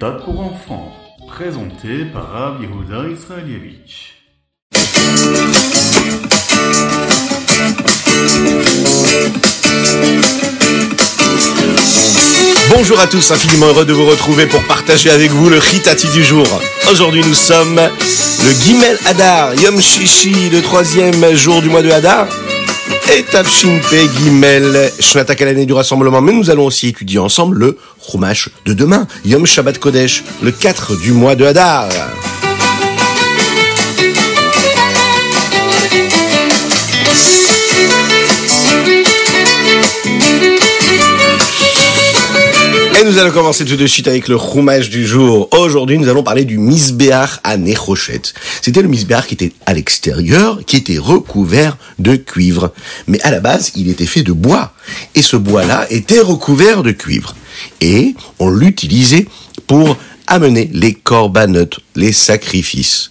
méthode pour enfants, présenté par Rav Yehuda Israelievich. Bonjour à tous, infiniment heureux de vous retrouver pour partager avec vous le Ritati du jour. Aujourd'hui nous sommes le Gimel Hadar, Yom Shishi, le troisième jour du mois de Hadar. Et Tafshinpe Gimel, Shnatak à l'année du rassemblement. Mais nous allons aussi étudier ensemble le Chumash de demain, Yom Shabbat Kodesh, le 4 du mois de Hadar. Et nous allons commencer tout de suite avec le roumage du jour. Aujourd'hui, nous allons parler du misbéar à Nechochet. C'était le misbéar qui était à l'extérieur, qui était recouvert de cuivre. Mais à la base, il était fait de bois. Et ce bois-là était recouvert de cuivre. Et on l'utilisait pour amener les corbanotes, les sacrifices.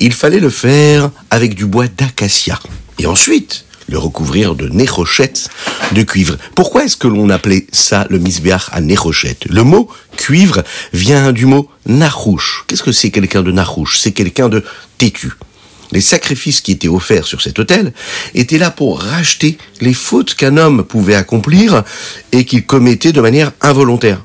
Il fallait le faire avec du bois d'acacia. Et ensuite, le recouvrir de nérochette de cuivre. Pourquoi est-ce que l'on appelait ça le misbéach à nérochette Le mot cuivre vient du mot narouche. Qu'est-ce que c'est quelqu'un de narouche? C'est quelqu'un de têtu. Les sacrifices qui étaient offerts sur cet autel étaient là pour racheter les fautes qu'un homme pouvait accomplir et qu'il commettait de manière involontaire.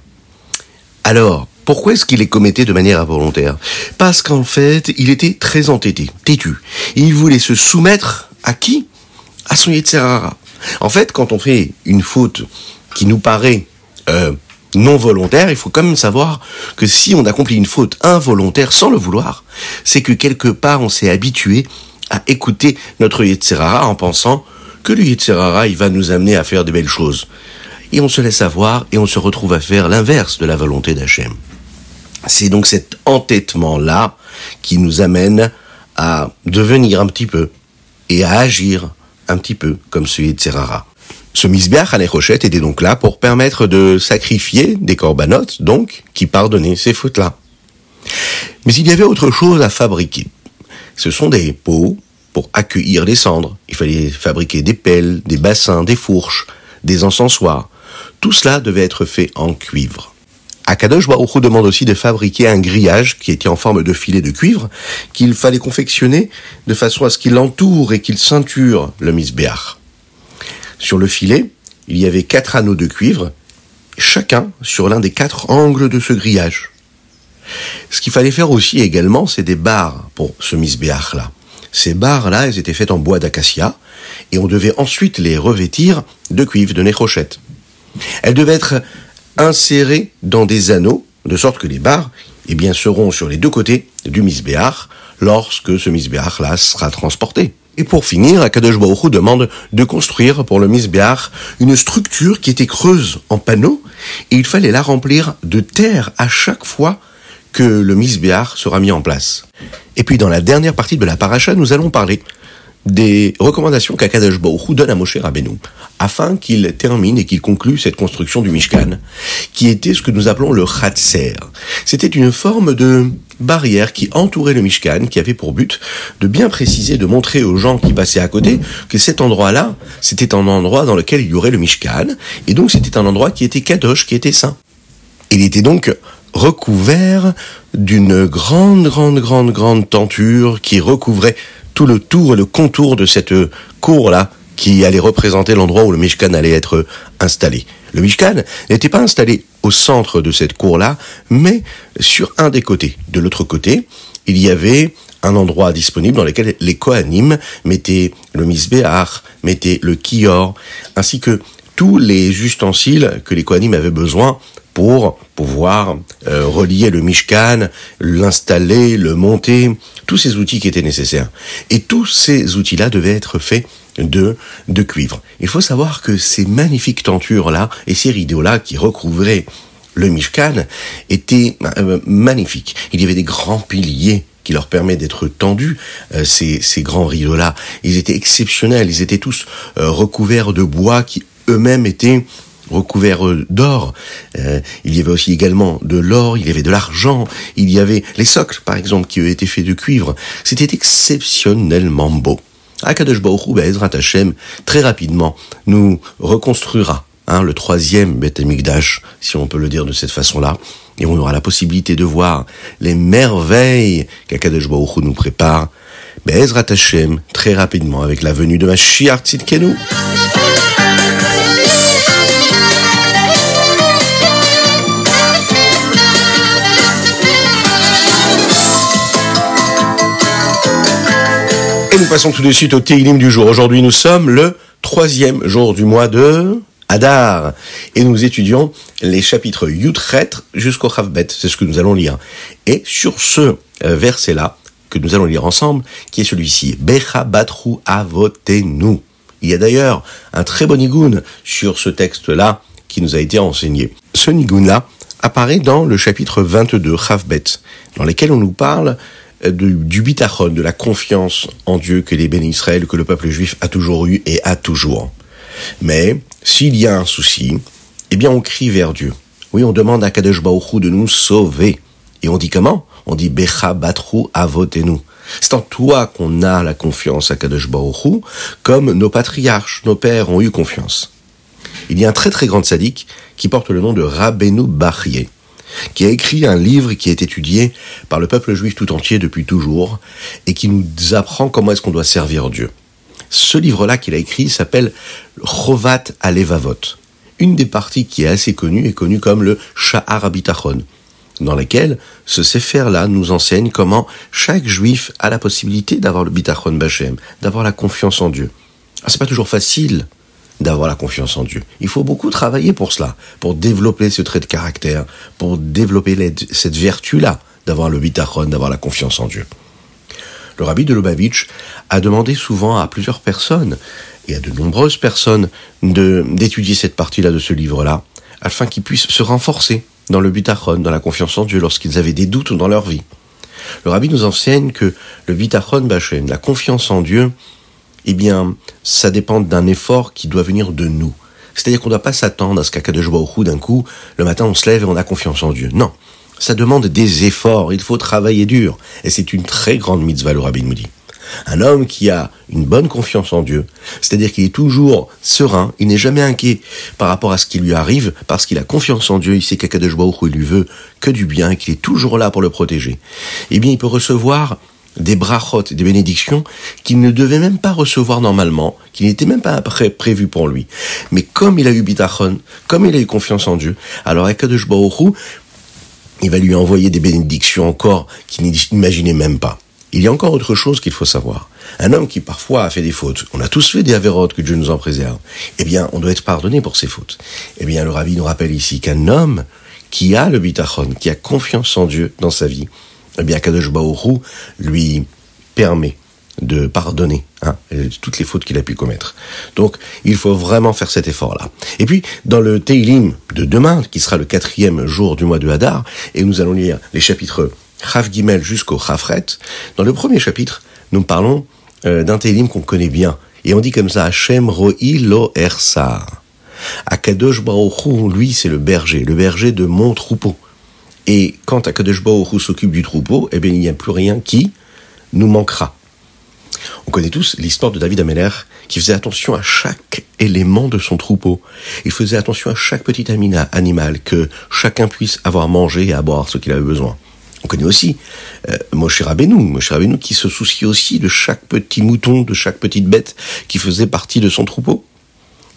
Alors, pourquoi est-ce qu'il les commettait de manière involontaire? Parce qu'en fait, il était très entêté, têtu. Il voulait se soumettre à qui? À son Yetzerara. En fait, quand on fait une faute qui nous paraît euh, non volontaire, il faut quand même savoir que si on accomplit une faute involontaire sans le vouloir, c'est que quelque part on s'est habitué à écouter notre Yetzerara en pensant que le Yetzerara, il va nous amener à faire des belles choses. Et on se laisse avoir et on se retrouve à faire l'inverse de la volonté d'Hachem. C'est donc cet entêtement-là qui nous amène à devenir un petit peu et à agir un petit peu comme celui de Serrara. Ce misbeach à Nechochet était donc là pour permettre de sacrifier des corbanotes, donc, qui pardonnaient ces fautes-là. Mais il y avait autre chose à fabriquer. Ce sont des pots pour accueillir les cendres. Il fallait fabriquer des pelles, des bassins, des fourches, des encensoirs. Tout cela devait être fait en cuivre. Akadosh Baruch demande aussi de fabriquer un grillage qui était en forme de filet de cuivre qu'il fallait confectionner de façon à ce qu'il entoure et qu'il ceinture le misbéach. Sur le filet, il y avait quatre anneaux de cuivre, chacun sur l'un des quatre angles de ce grillage. Ce qu'il fallait faire aussi également, c'est des barres pour ce misbéach-là. Ces barres-là, elles étaient faites en bois d'acacia, et on devait ensuite les revêtir de cuivre, de nécrochette. Elles devaient être insérés dans des anneaux, de sorte que les barres eh bien, seront sur les deux côtés du misbéach lorsque ce misbéach là sera transporté. Et pour finir, Akadosh demande de construire pour le misbéach une structure qui était creuse en panneaux et il fallait la remplir de terre à chaque fois que le misbéach sera mis en place. Et puis dans la dernière partie de la paracha, nous allons parler des recommandations qu'Akadosh Baruch donne à Moshe Rabbeinu, afin qu'il termine et qu'il conclue cette construction du Mishkan, qui était ce que nous appelons le Chatser. C'était une forme de barrière qui entourait le Mishkan, qui avait pour but de bien préciser, de montrer aux gens qui passaient à côté que cet endroit-là, c'était un endroit dans lequel il y aurait le Mishkan, et donc c'était un endroit qui était kadosh, qui était saint. Il était donc recouvert d'une grande, grande, grande, grande tenture qui recouvrait tout le tour et le contour de cette cour-là qui allait représenter l'endroit où le Mishkan allait être installé. Le Mishkan n'était pas installé au centre de cette cour-là, mais sur un des côtés. De l'autre côté, il y avait un endroit disponible dans lequel les Kohanim mettaient le Misbéach, mettaient le Kior, ainsi que tous les ustensiles que les Kohanim avaient besoin pour pouvoir euh, relier le Mishkan, l'installer, le monter, tous ces outils qui étaient nécessaires. Et tous ces outils-là devaient être faits de, de cuivre. Il faut savoir que ces magnifiques tentures-là et ces rideaux-là qui recouvraient le Mishkan étaient euh, magnifiques. Il y avait des grands piliers qui leur permettent d'être tendus, euh, ces, ces grands rideaux-là. Ils étaient exceptionnels, ils étaient tous recouverts de bois qui eux-mêmes étaient recouvert d'or. Euh, il y avait aussi également de l'or, il y avait de l'argent, il y avait les socles, par exemple, qui avaient été faits de cuivre. C'était exceptionnellement beau. Akadosh Baruch Hu, très rapidement, nous reconstruira hein, le troisième Beth Amikdash, si on peut le dire de cette façon-là. et on aura la possibilité de voir les merveilles qu'Akadosh Baruch nous prépare, Bezrat Hashem, très rapidement, avec la venue de Mashiach Tzidkenu. Nous passons tout de suite au Teilim du jour. Aujourd'hui, nous sommes le troisième jour du mois de Adar. Et nous étudions les chapitres Yutret jusqu'au Chavbet. C'est ce que nous allons lire. Et sur ce euh, verset-là, que nous allons lire ensemble, qui est celui-ci, Becha Batru Avotenu. Il y a d'ailleurs un très bon nigoun sur ce texte-là qui nous a été enseigné. Ce nigoun-là apparaît dans le chapitre 22, Chavbet, dans lequel on nous parle euh, du bitachon, de la confiance en Dieu que les bénis Israël, que le peuple juif a toujours eu et a toujours. Mais s'il y a un souci, eh bien on crie vers Dieu. Oui, on demande à Kadesh Baruch de nous sauver. Et on dit comment? On dit Becha Batru Avotenu. C'est en toi qu'on a la confiance à Kadesh Baruch comme nos patriarches, nos pères ont eu confiance. Il y a un très très grand sadique qui porte le nom de Rabbeinu Bachye, qui a écrit un livre qui est étudié par le peuple juif tout entier depuis toujours et qui nous apprend comment est-ce qu'on doit servir Dieu. Ce livre-là qu'il a écrit s'appelle Chovat Alevavot. Une des parties qui est assez connue est connue comme le Sha'ar Abitachon, dans laquelle ce Sefer-là nous enseigne comment chaque juif a la possibilité d'avoir le Bitachon Bachem, d'avoir la confiance en Dieu. Ah, c'est pas toujours facile d'avoir la confiance en Dieu. Il faut beaucoup travailler pour cela, pour développer ce trait de caractère, pour développer cette vertu-là d'avoir le bitachon, d'avoir la confiance en Dieu. Le rabbi de Lubavitch a demandé souvent à plusieurs personnes, et à de nombreuses personnes, d'étudier cette partie-là de ce livre-là, afin qu'ils puissent se renforcer dans le bitachon, dans la confiance en Dieu, lorsqu'ils avaient des doutes dans leur vie. Le rabbi nous enseigne que le bitachon bachem, la confiance en Dieu, eh bien, ça dépend d'un effort qui doit venir de nous. C'est-à-dire qu'on ne doit pas s'attendre à ce au Baruch d'un coup, le matin on se lève et on a confiance en Dieu. Non, ça demande des efforts, il faut travailler dur. Et c'est une très grande mitzvah, le rabbi nous dit. Un homme qui a une bonne confiance en Dieu, c'est-à-dire qu'il est toujours serein, il n'est jamais inquiet par rapport à ce qui lui arrive, parce qu'il a confiance en Dieu, il sait qu'Akadosh Baruch il lui veut que du bien qu'il est toujours là pour le protéger. Eh bien, il peut recevoir des brachot, des bénédictions qu'il ne devait même pas recevoir normalement, qui n'étaient même pas prévues pour lui. Mais comme il a eu bitachon, comme il a eu confiance en Dieu, alors Akadosh Baruch il va lui envoyer des bénédictions encore qu'il n'imaginait même pas. Il y a encore autre chose qu'il faut savoir. Un homme qui parfois a fait des fautes, on a tous fait des avérotes, que Dieu nous en préserve, eh bien, on doit être pardonné pour ses fautes. Eh bien, le rabbi nous rappelle ici qu'un homme qui a le bitachon, qui a confiance en Dieu dans sa vie, eh bien, Kadosh Baoru lui permet de pardonner hein, toutes les fautes qu'il a pu commettre. Donc, il faut vraiment faire cet effort-là. Et puis, dans le Teilim de demain, qui sera le quatrième jour du mois de Hadar, et nous allons lire les chapitres Chav Gimel jusqu'au Chafret, dans le premier chapitre, nous parlons euh, d'un Teilim qu'on connaît bien, et on dit comme ça, Hashem Roi Lo Ersar. Akadosh Baruch lui, c'est le berger, le berger de mon troupeau. Et quand Akadosh Baruch s'occupe du troupeau, eh bien, il n'y a plus rien qui nous manquera. On connaît tous l'histoire de David Ameller qui faisait attention à chaque élément de son troupeau. Il faisait attention à chaque petit animal, que chacun puisse avoir mangé et à boire ce qu'il avait besoin. On connaît aussi euh, Moshe Rabbeinu, Moshe Rabbeinu qui se souciait aussi de chaque petit mouton, de chaque petite bête qui faisait partie de son troupeau.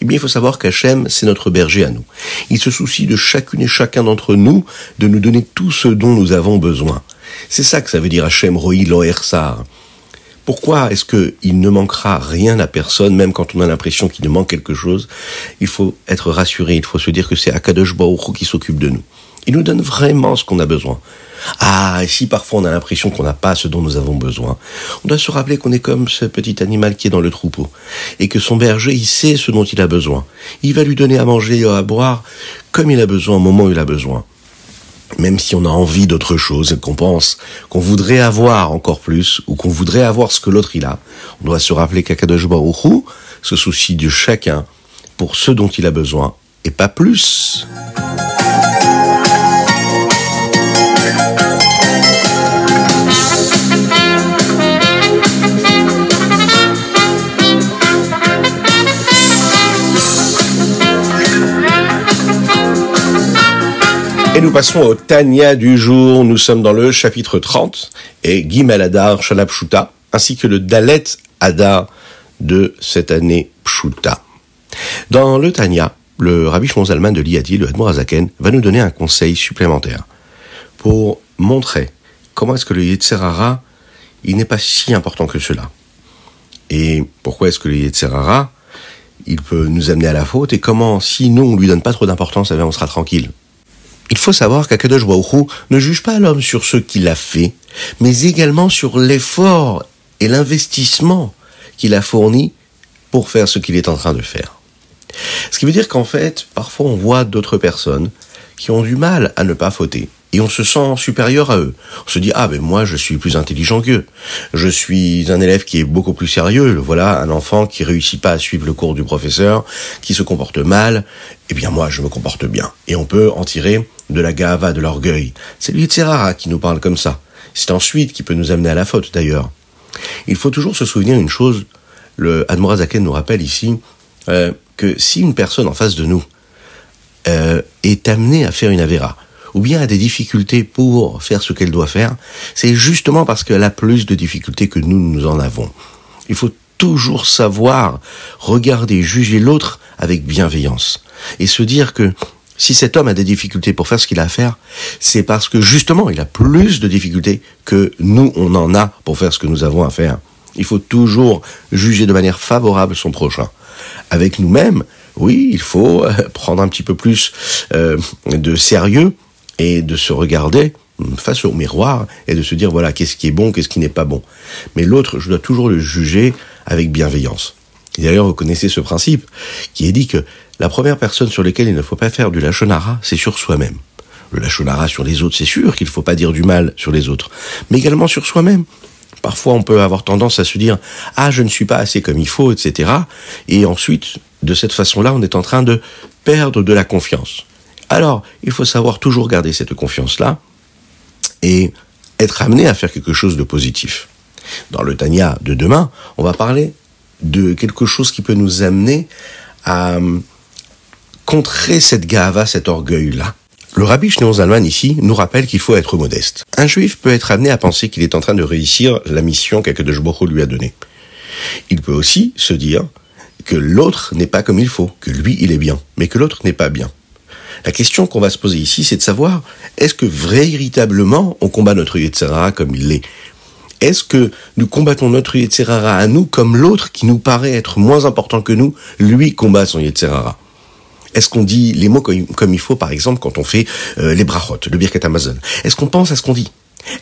Eh bien, il faut savoir qu'Hachem, c'est notre berger à nous. Il se soucie de chacune et chacun d'entre nous de nous donner tout ce dont nous avons besoin. C'est ça que ça veut dire Hachem Roi Loersar. Pourquoi est-ce qu'il ne manquera rien à personne, même quand on a l'impression qu'il nous manque quelque chose? Il faut être rassuré, il faut se dire que c'est Akadosh Baruch qui s'occupe de nous. Il nous donne vraiment ce qu'on a besoin. Ah, et si parfois on a l'impression qu'on n'a pas ce dont nous avons besoin, on doit se rappeler qu'on est comme ce petit animal qui est dans le troupeau, et que son berger, il sait ce dont il a besoin. Il va lui donner à manger et à boire comme il a besoin au moment où il a besoin. Même si on a envie d'autre chose, qu'on pense qu'on voudrait avoir encore plus, ou qu'on voudrait avoir ce que l'autre il a, on doit se rappeler qu'Akadosh Baruch se soucie de chacun pour ce dont il a besoin, et pas plus. Et nous passons au Tania du jour. Nous sommes dans le chapitre 30 et Gimel Adar Shalab Pshuta, ainsi que le Dalet Adar de cette année Pshuta. Dans le Tania, le Rabbi Shimon de l'Iadi, le Admor Azaken, va nous donner un conseil supplémentaire pour montrer comment est-ce que le Yetzerara, il n'est pas si important que cela. Et pourquoi est-ce que le Yetzerara, il peut nous amener à la faute et comment, si nous, on lui donne pas trop d'importance, eh on sera tranquille. Il faut savoir qu'Akadosh Baruch ne juge pas l'homme sur ce qu'il a fait, mais également sur l'effort et l'investissement qu'il a fourni pour faire ce qu'il est en train de faire. Ce qui veut dire qu'en fait, parfois on voit d'autres personnes qui ont du mal à ne pas fauter. Et on se sent supérieur à eux. On se dit, ah ben moi je suis plus intelligent qu'eux. Je suis un élève qui est beaucoup plus sérieux. Voilà, un enfant qui réussit pas à suivre le cours du professeur, qui se comporte mal. Eh bien moi je me comporte bien. Et on peut en tirer de la gava, de l'orgueil. C'est lui Rara qui nous parle comme ça. C'est ensuite qui peut nous amener à la faute d'ailleurs. Il faut toujours se souvenir une chose, le Admorazaken nous rappelle ici euh, que si une personne en face de nous euh, est amenée à faire une avéra, ou bien a des difficultés pour faire ce qu'elle doit faire, c'est justement parce qu'elle a plus de difficultés que nous, nous en avons. Il faut toujours savoir regarder, juger l'autre avec bienveillance et se dire que si cet homme a des difficultés pour faire ce qu'il a à faire, c'est parce que justement, il a plus de difficultés que nous, on en a pour faire ce que nous avons à faire. Il faut toujours juger de manière favorable son prochain. Avec nous-mêmes, oui, il faut euh, prendre un petit peu plus euh, de sérieux et de se regarder face au miroir et de se dire voilà qu'est-ce qui est bon, qu'est-ce qui n'est pas bon. Mais l'autre, je dois toujours le juger avec bienveillance. D'ailleurs, vous connaissez ce principe qui est dit que la première personne sur laquelle il ne faut pas faire du lachonara, c'est sur soi-même. Le lachonara sur les autres, c'est sûr qu'il ne faut pas dire du mal sur les autres, mais également sur soi-même. Parfois, on peut avoir tendance à se dire ah je ne suis pas assez comme il faut, etc. Et ensuite, de cette façon-là, on est en train de perdre de la confiance. Alors, il faut savoir toujours garder cette confiance-là et être amené à faire quelque chose de positif. Dans le Tania de demain, on va parler de quelque chose qui peut nous amener à contrer cette gava, cet orgueil-là. Le rabbi Shneon Zalman ici nous rappelle qu'il faut être modeste. Un juif peut être amené à penser qu'il est en train de réussir la mission qu'Akadosh lui a donnée. Il peut aussi se dire que l'autre n'est pas comme il faut, que lui il est bien, mais que l'autre n'est pas bien. La question qu'on va se poser ici, c'est de savoir, est-ce que véritablement on combat notre Yetzirara comme il l'est? Est-ce que nous combattons notre Yetzirara à nous comme l'autre qui nous paraît être moins important que nous, lui combat son Yetzirara? Est-ce qu'on dit les mots comme, il faut, par exemple, quand on fait euh, les brachot, le birkat Amazon Est-ce qu'on pense à ce qu'on dit?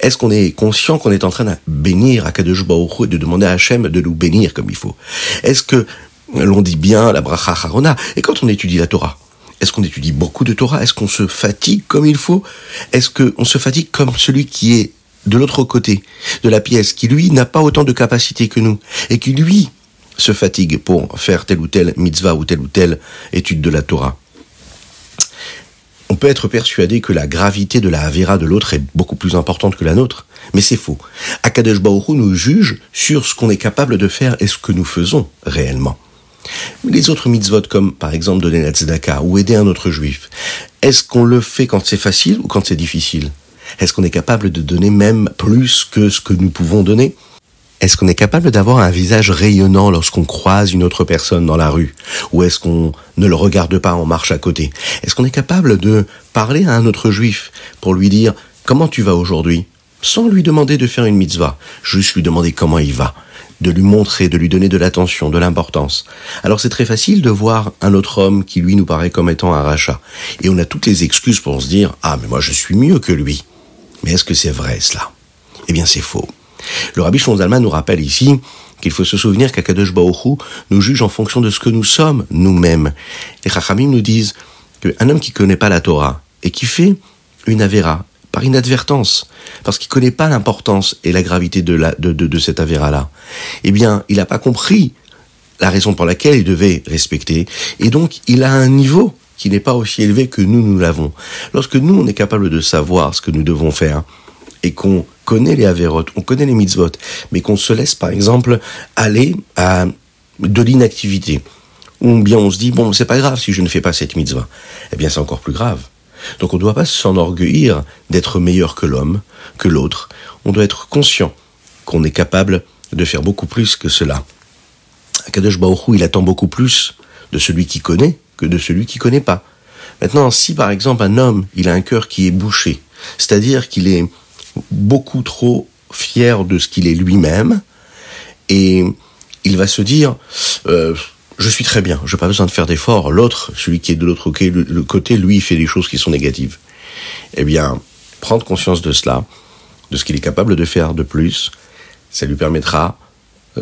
Est-ce qu'on est conscient qu'on est en train de bénir à Kadosh et de demander à Hachem de nous bénir comme il faut? Est-ce que l'on dit bien la bracha harona? Et quand on étudie la Torah est-ce qu'on étudie beaucoup de Torah? Est-ce qu'on se fatigue comme il faut? Est-ce qu'on se fatigue comme celui qui est de l'autre côté de la pièce, qui lui n'a pas autant de capacité que nous, et qui lui se fatigue pour faire telle ou telle mitzvah ou telle ou telle étude de la Torah. On peut être persuadé que la gravité de la Havera de l'autre est beaucoup plus importante que la nôtre, mais c'est faux. Akadosh Baruch nous juge sur ce qu'on est capable de faire et ce que nous faisons réellement. Les autres mitzvot, comme par exemple donner la tzedaka ou aider un autre juif, est-ce qu'on le fait quand c'est facile ou quand c'est difficile? Est-ce qu'on est capable de donner même plus que ce que nous pouvons donner? Est-ce qu'on est capable d'avoir un visage rayonnant lorsqu'on croise une autre personne dans la rue? Ou est-ce qu'on ne le regarde pas en marche à côté? Est-ce qu'on est capable de parler à un autre juif pour lui dire comment tu vas aujourd'hui? Sans lui demander de faire une mitzvah, juste lui demander comment il va de lui montrer, de lui donner de l'attention, de l'importance. Alors c'est très facile de voir un autre homme qui lui nous paraît comme étant un rachat. Et on a toutes les excuses pour se dire, ah mais moi je suis mieux que lui. Mais est-ce que c'est vrai cela? Eh bien c'est faux. Le rabbi Shonzalman nous rappelle ici qu'il faut se souvenir qu'Akadosh Baoru nous juge en fonction de ce que nous sommes nous-mêmes. Les Chachamim nous disent qu'un homme qui connaît pas la Torah et qui fait une avéra par inadvertance, parce qu'il connaît pas l'importance et la gravité de, de, cette avéra-là, eh bien, il n'a pas compris la raison pour laquelle il devait respecter, et donc il a un niveau qui n'est pas aussi élevé que nous, nous l'avons. Lorsque nous, on est capable de savoir ce que nous devons faire, et qu'on connaît les avérotes, on connaît les mitzvot, mais qu'on se laisse par exemple aller à de l'inactivité, ou bien on se dit bon c'est pas grave si je ne fais pas cette mitzvah, eh bien c'est encore plus grave, Donc on ne doit pas s'enorgueillir d'être meilleur que l'homme, que l'autre. On doit être conscient qu'on est capable de faire beaucoup plus que cela. Kadosh Baruch il attend beaucoup plus de celui qui connaît que de celui qui connaît pas. Maintenant, si par exemple un homme, il a un cœur qui est bouché, c'est-à-dire qu'il est beaucoup trop fier de ce qu'il est lui-même, et il va se dire, euh, je suis très bien, je n'ai pas besoin de faire d'efforts. L'autre, celui qui est de l'autre côté, lui, il fait des choses qui sont négatives. Eh bien, prendre conscience de cela, de ce qu'il est capable de faire de plus, ça lui permettra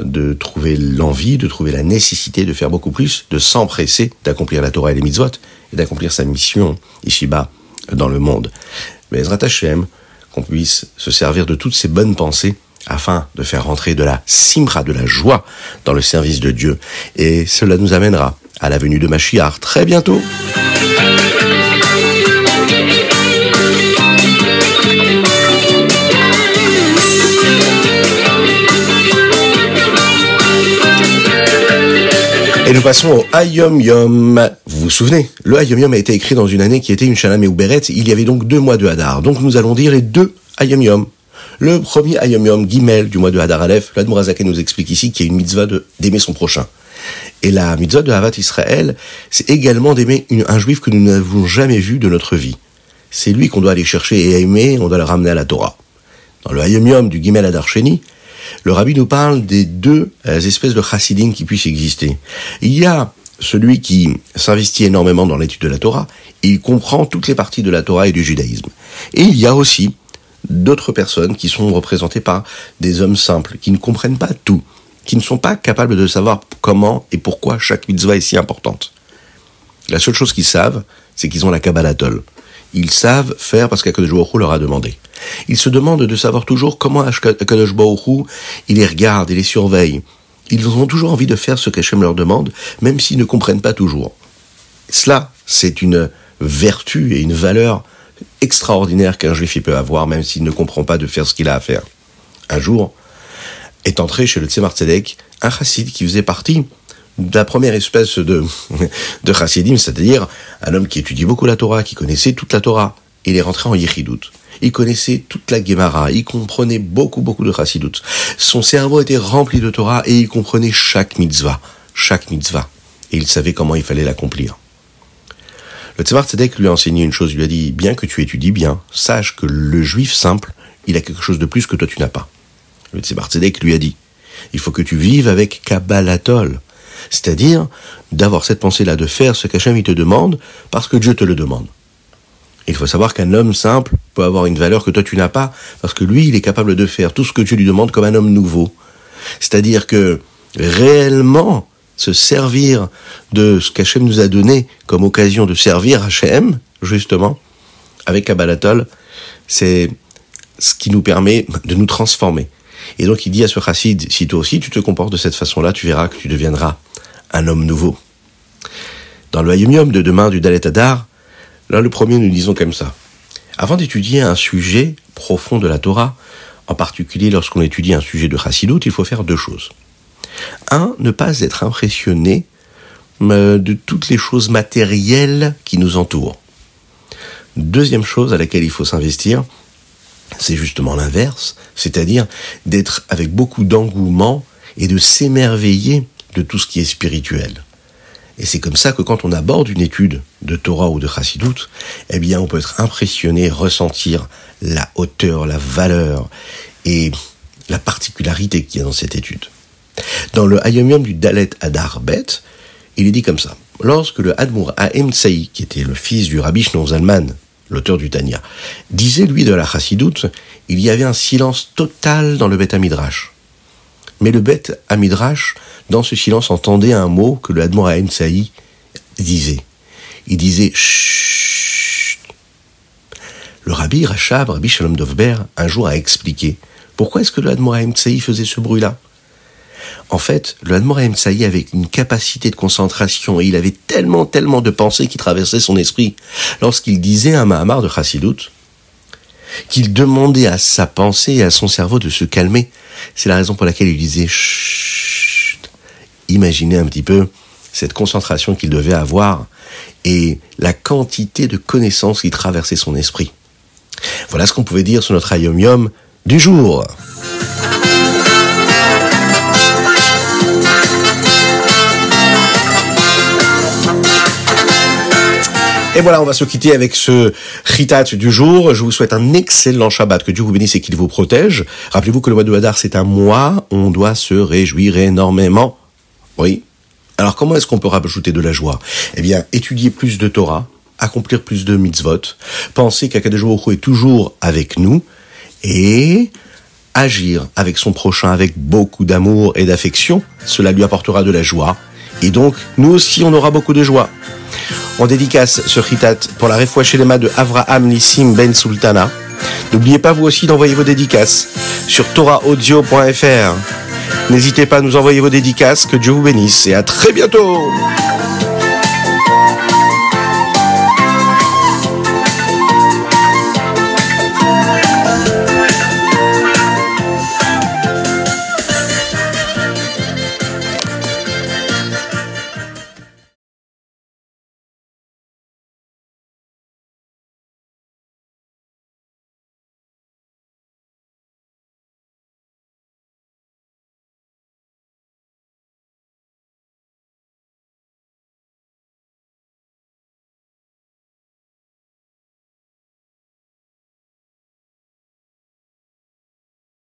de trouver l'envie, de trouver la nécessité de faire beaucoup plus, de s'empresser d'accomplir la Torah et les mitzvot, et d'accomplir sa mission ici-bas dans le monde. Mais Ezrat Hashem, qu'on puisse se servir de toutes ces bonnes pensées afin de faire rentrer de la simra, de la joie dans le service de Dieu. Et cela nous amènera à la venue de Machiar très bientôt. Et nous passons au Ayom Yom. Vous vous souvenez, le Ayom Yom a été écrit dans une année qui était une Shanam et Ouberet. Il y avait donc deux mois de Hadar. Donc nous allons dire les deux Ayom Yom. Le premier Ayom Yom, Gimel, du mois de Hadar Aleph, l'Admorazake nous explique ici qu'il y a une mitzvah d'aimer son prochain. Et la mitzvah de Havat Israël, c'est également d'aimer un juif que nous n'avons jamais vu de notre vie. C'est lui qu'on doit aller chercher et aimer, on doit le ramener à la Torah. Dans le Ayom Yom du Gimel Hadar Sheni, le rabbi nous parle des deux euh, espèces de chassidim qui puissent exister. Il y a celui qui s'investit énormément dans l'étude de la Torah, et il comprend toutes les parties de la Torah et du judaïsme. Et il y a aussi d'autres personnes qui sont représentées par des hommes simples, qui ne comprennent pas tout, qui ne sont pas capables de savoir comment et pourquoi chaque mitzvah est si importante. La seule chose qu'ils savent, c'est qu'ils ont la Kabbalatol. Ils savent faire parce qu'Akadosh Baruch leur a demandé. Ils se demandent de savoir toujours comment Akadosh Baruch il les regarde et les surveille. Ils ont toujours envie de faire ce qu'Hachem leur demande, même s'ils ne comprennent pas toujours. Cela, c'est une vertu et une valeur extraordinaire qu'un juif peut avoir, même s'il ne comprend pas de faire ce qu'il a à faire. Un jour, est entré chez le Tzemar Tzedek un chassid qui faisait partie la première espèce de, de chassidim, c'est-à-dire un homme qui étudie beaucoup la Torah, qui connaissait toute la Torah. Il est rentré en Yichidut. Il connaissait toute la Gemara, il comprenait beaucoup, beaucoup de chassidut. Son cerveau était rempli de Torah et il comprenait chaque mitzvah, chaque mitzvah. Et il savait comment il fallait l'accomplir. Le Tzemar Tzedek lui a enseigné une chose, il lui a dit, bien que tu étudies bien, sache que le juif simple, il a quelque chose de plus que toi tu n'as pas. Le Tzemar Tzedek lui a dit, il faut que tu vives avec Kabbalatol. C'est-à-dire d'avoir cette pensée-là, de faire ce qu'Hachem te demande parce que Dieu te le demande. Il faut savoir qu'un homme simple peut avoir une valeur que toi tu n'as pas, parce que lui, il est capable de faire tout ce que tu lui demandes comme un homme nouveau. C'est-à-dire que réellement, se servir de ce qu'Hachem nous a donné comme occasion de servir Hachem, justement, avec Kabbalatol, c'est ce qui nous permet de nous transformer. Et donc il dit à ce chassid, si toi aussi tu te comportes de cette façon-là, tu verras que tu deviendras un homme nouveau. Dans le Hayom de demain du Dalet Adar, là le premier nous disons comme ça. Avant d'étudier un sujet profond de la Torah, en particulier lorsqu'on étudie un sujet de chassidut, il faut faire deux choses. Un, ne pas être impressionné euh, de toutes les choses matérielles qui nous entourent. Deuxième chose à laquelle il faut s'investir, c'est justement l'inverse, c'est-à-dire d'être avec beaucoup d'engouement et de s'émerveiller de tout ce qui est spirituel. Et c'est comme ça que quand on aborde une étude de Torah ou de Chassidut, eh bien, on peut être impressionné, ressentir la hauteur, la valeur et la particularité qu'il y a dans cette étude. Dans le Hayom du Dalet Adar Bet, il est dit comme ça. Lorsque le Admour Ahem Tsaï, qui était le fils du Rabbi Shneur Zalman, l'auteur du Tanya, disait lui de la Chassidoute, il y avait un silence total dans le Beth Amidrash. Mais le Beth Amidrash, dans ce silence, entendait un mot que le Admor Saï disait. Il disait Chut. Le Rabbi Rachab, Rabbi Shalom Dovber, un jour a expliqué pourquoi est-ce que le Admor Saï faisait ce bruit-là? En fait, le Admor Saï avait une capacité de concentration et il avait tellement, tellement de pensées qui traversaient son esprit lorsqu'il disait un Mahamar de Chassidut qu'il demandait à sa pensée et à son cerveau de se calmer. C'est la raison pour laquelle il disait Chut. Imaginez un petit peu cette concentration qu'il devait avoir et la quantité de connaissances qui traversaient son esprit. Voilà ce qu'on pouvait dire sur notre Ayom du jour. Et voilà, on va se quitter avec ce Ritat du jour. Je vous souhaite un excellent Shabbat, que Dieu vous bénisse et qu'il vous protège. Rappelez-vous que le mois de Hadar, c'est un mois, on doit se réjouir énormément. Oui. Alors comment est-ce qu'on peut rajouter de la joie? Eh bien, étudier plus de Torah, accomplir plus de mitzvot, penser qu'Akadosh est toujours avec nous et agir avec son prochain avec beaucoup d'amour et d'affection, cela lui apportera de la joie. Et donc, nous aussi, on aura beaucoup de joie. On dédicace ce chitat pour la mains de Avraham Nissim Ben Sultana. N'oubliez pas vous aussi d'envoyer vos dédicaces sur torahaudio.fr. N'hésitez pas à nous envoyer vos dédicaces, que Dieu vous bénisse et à très bientôt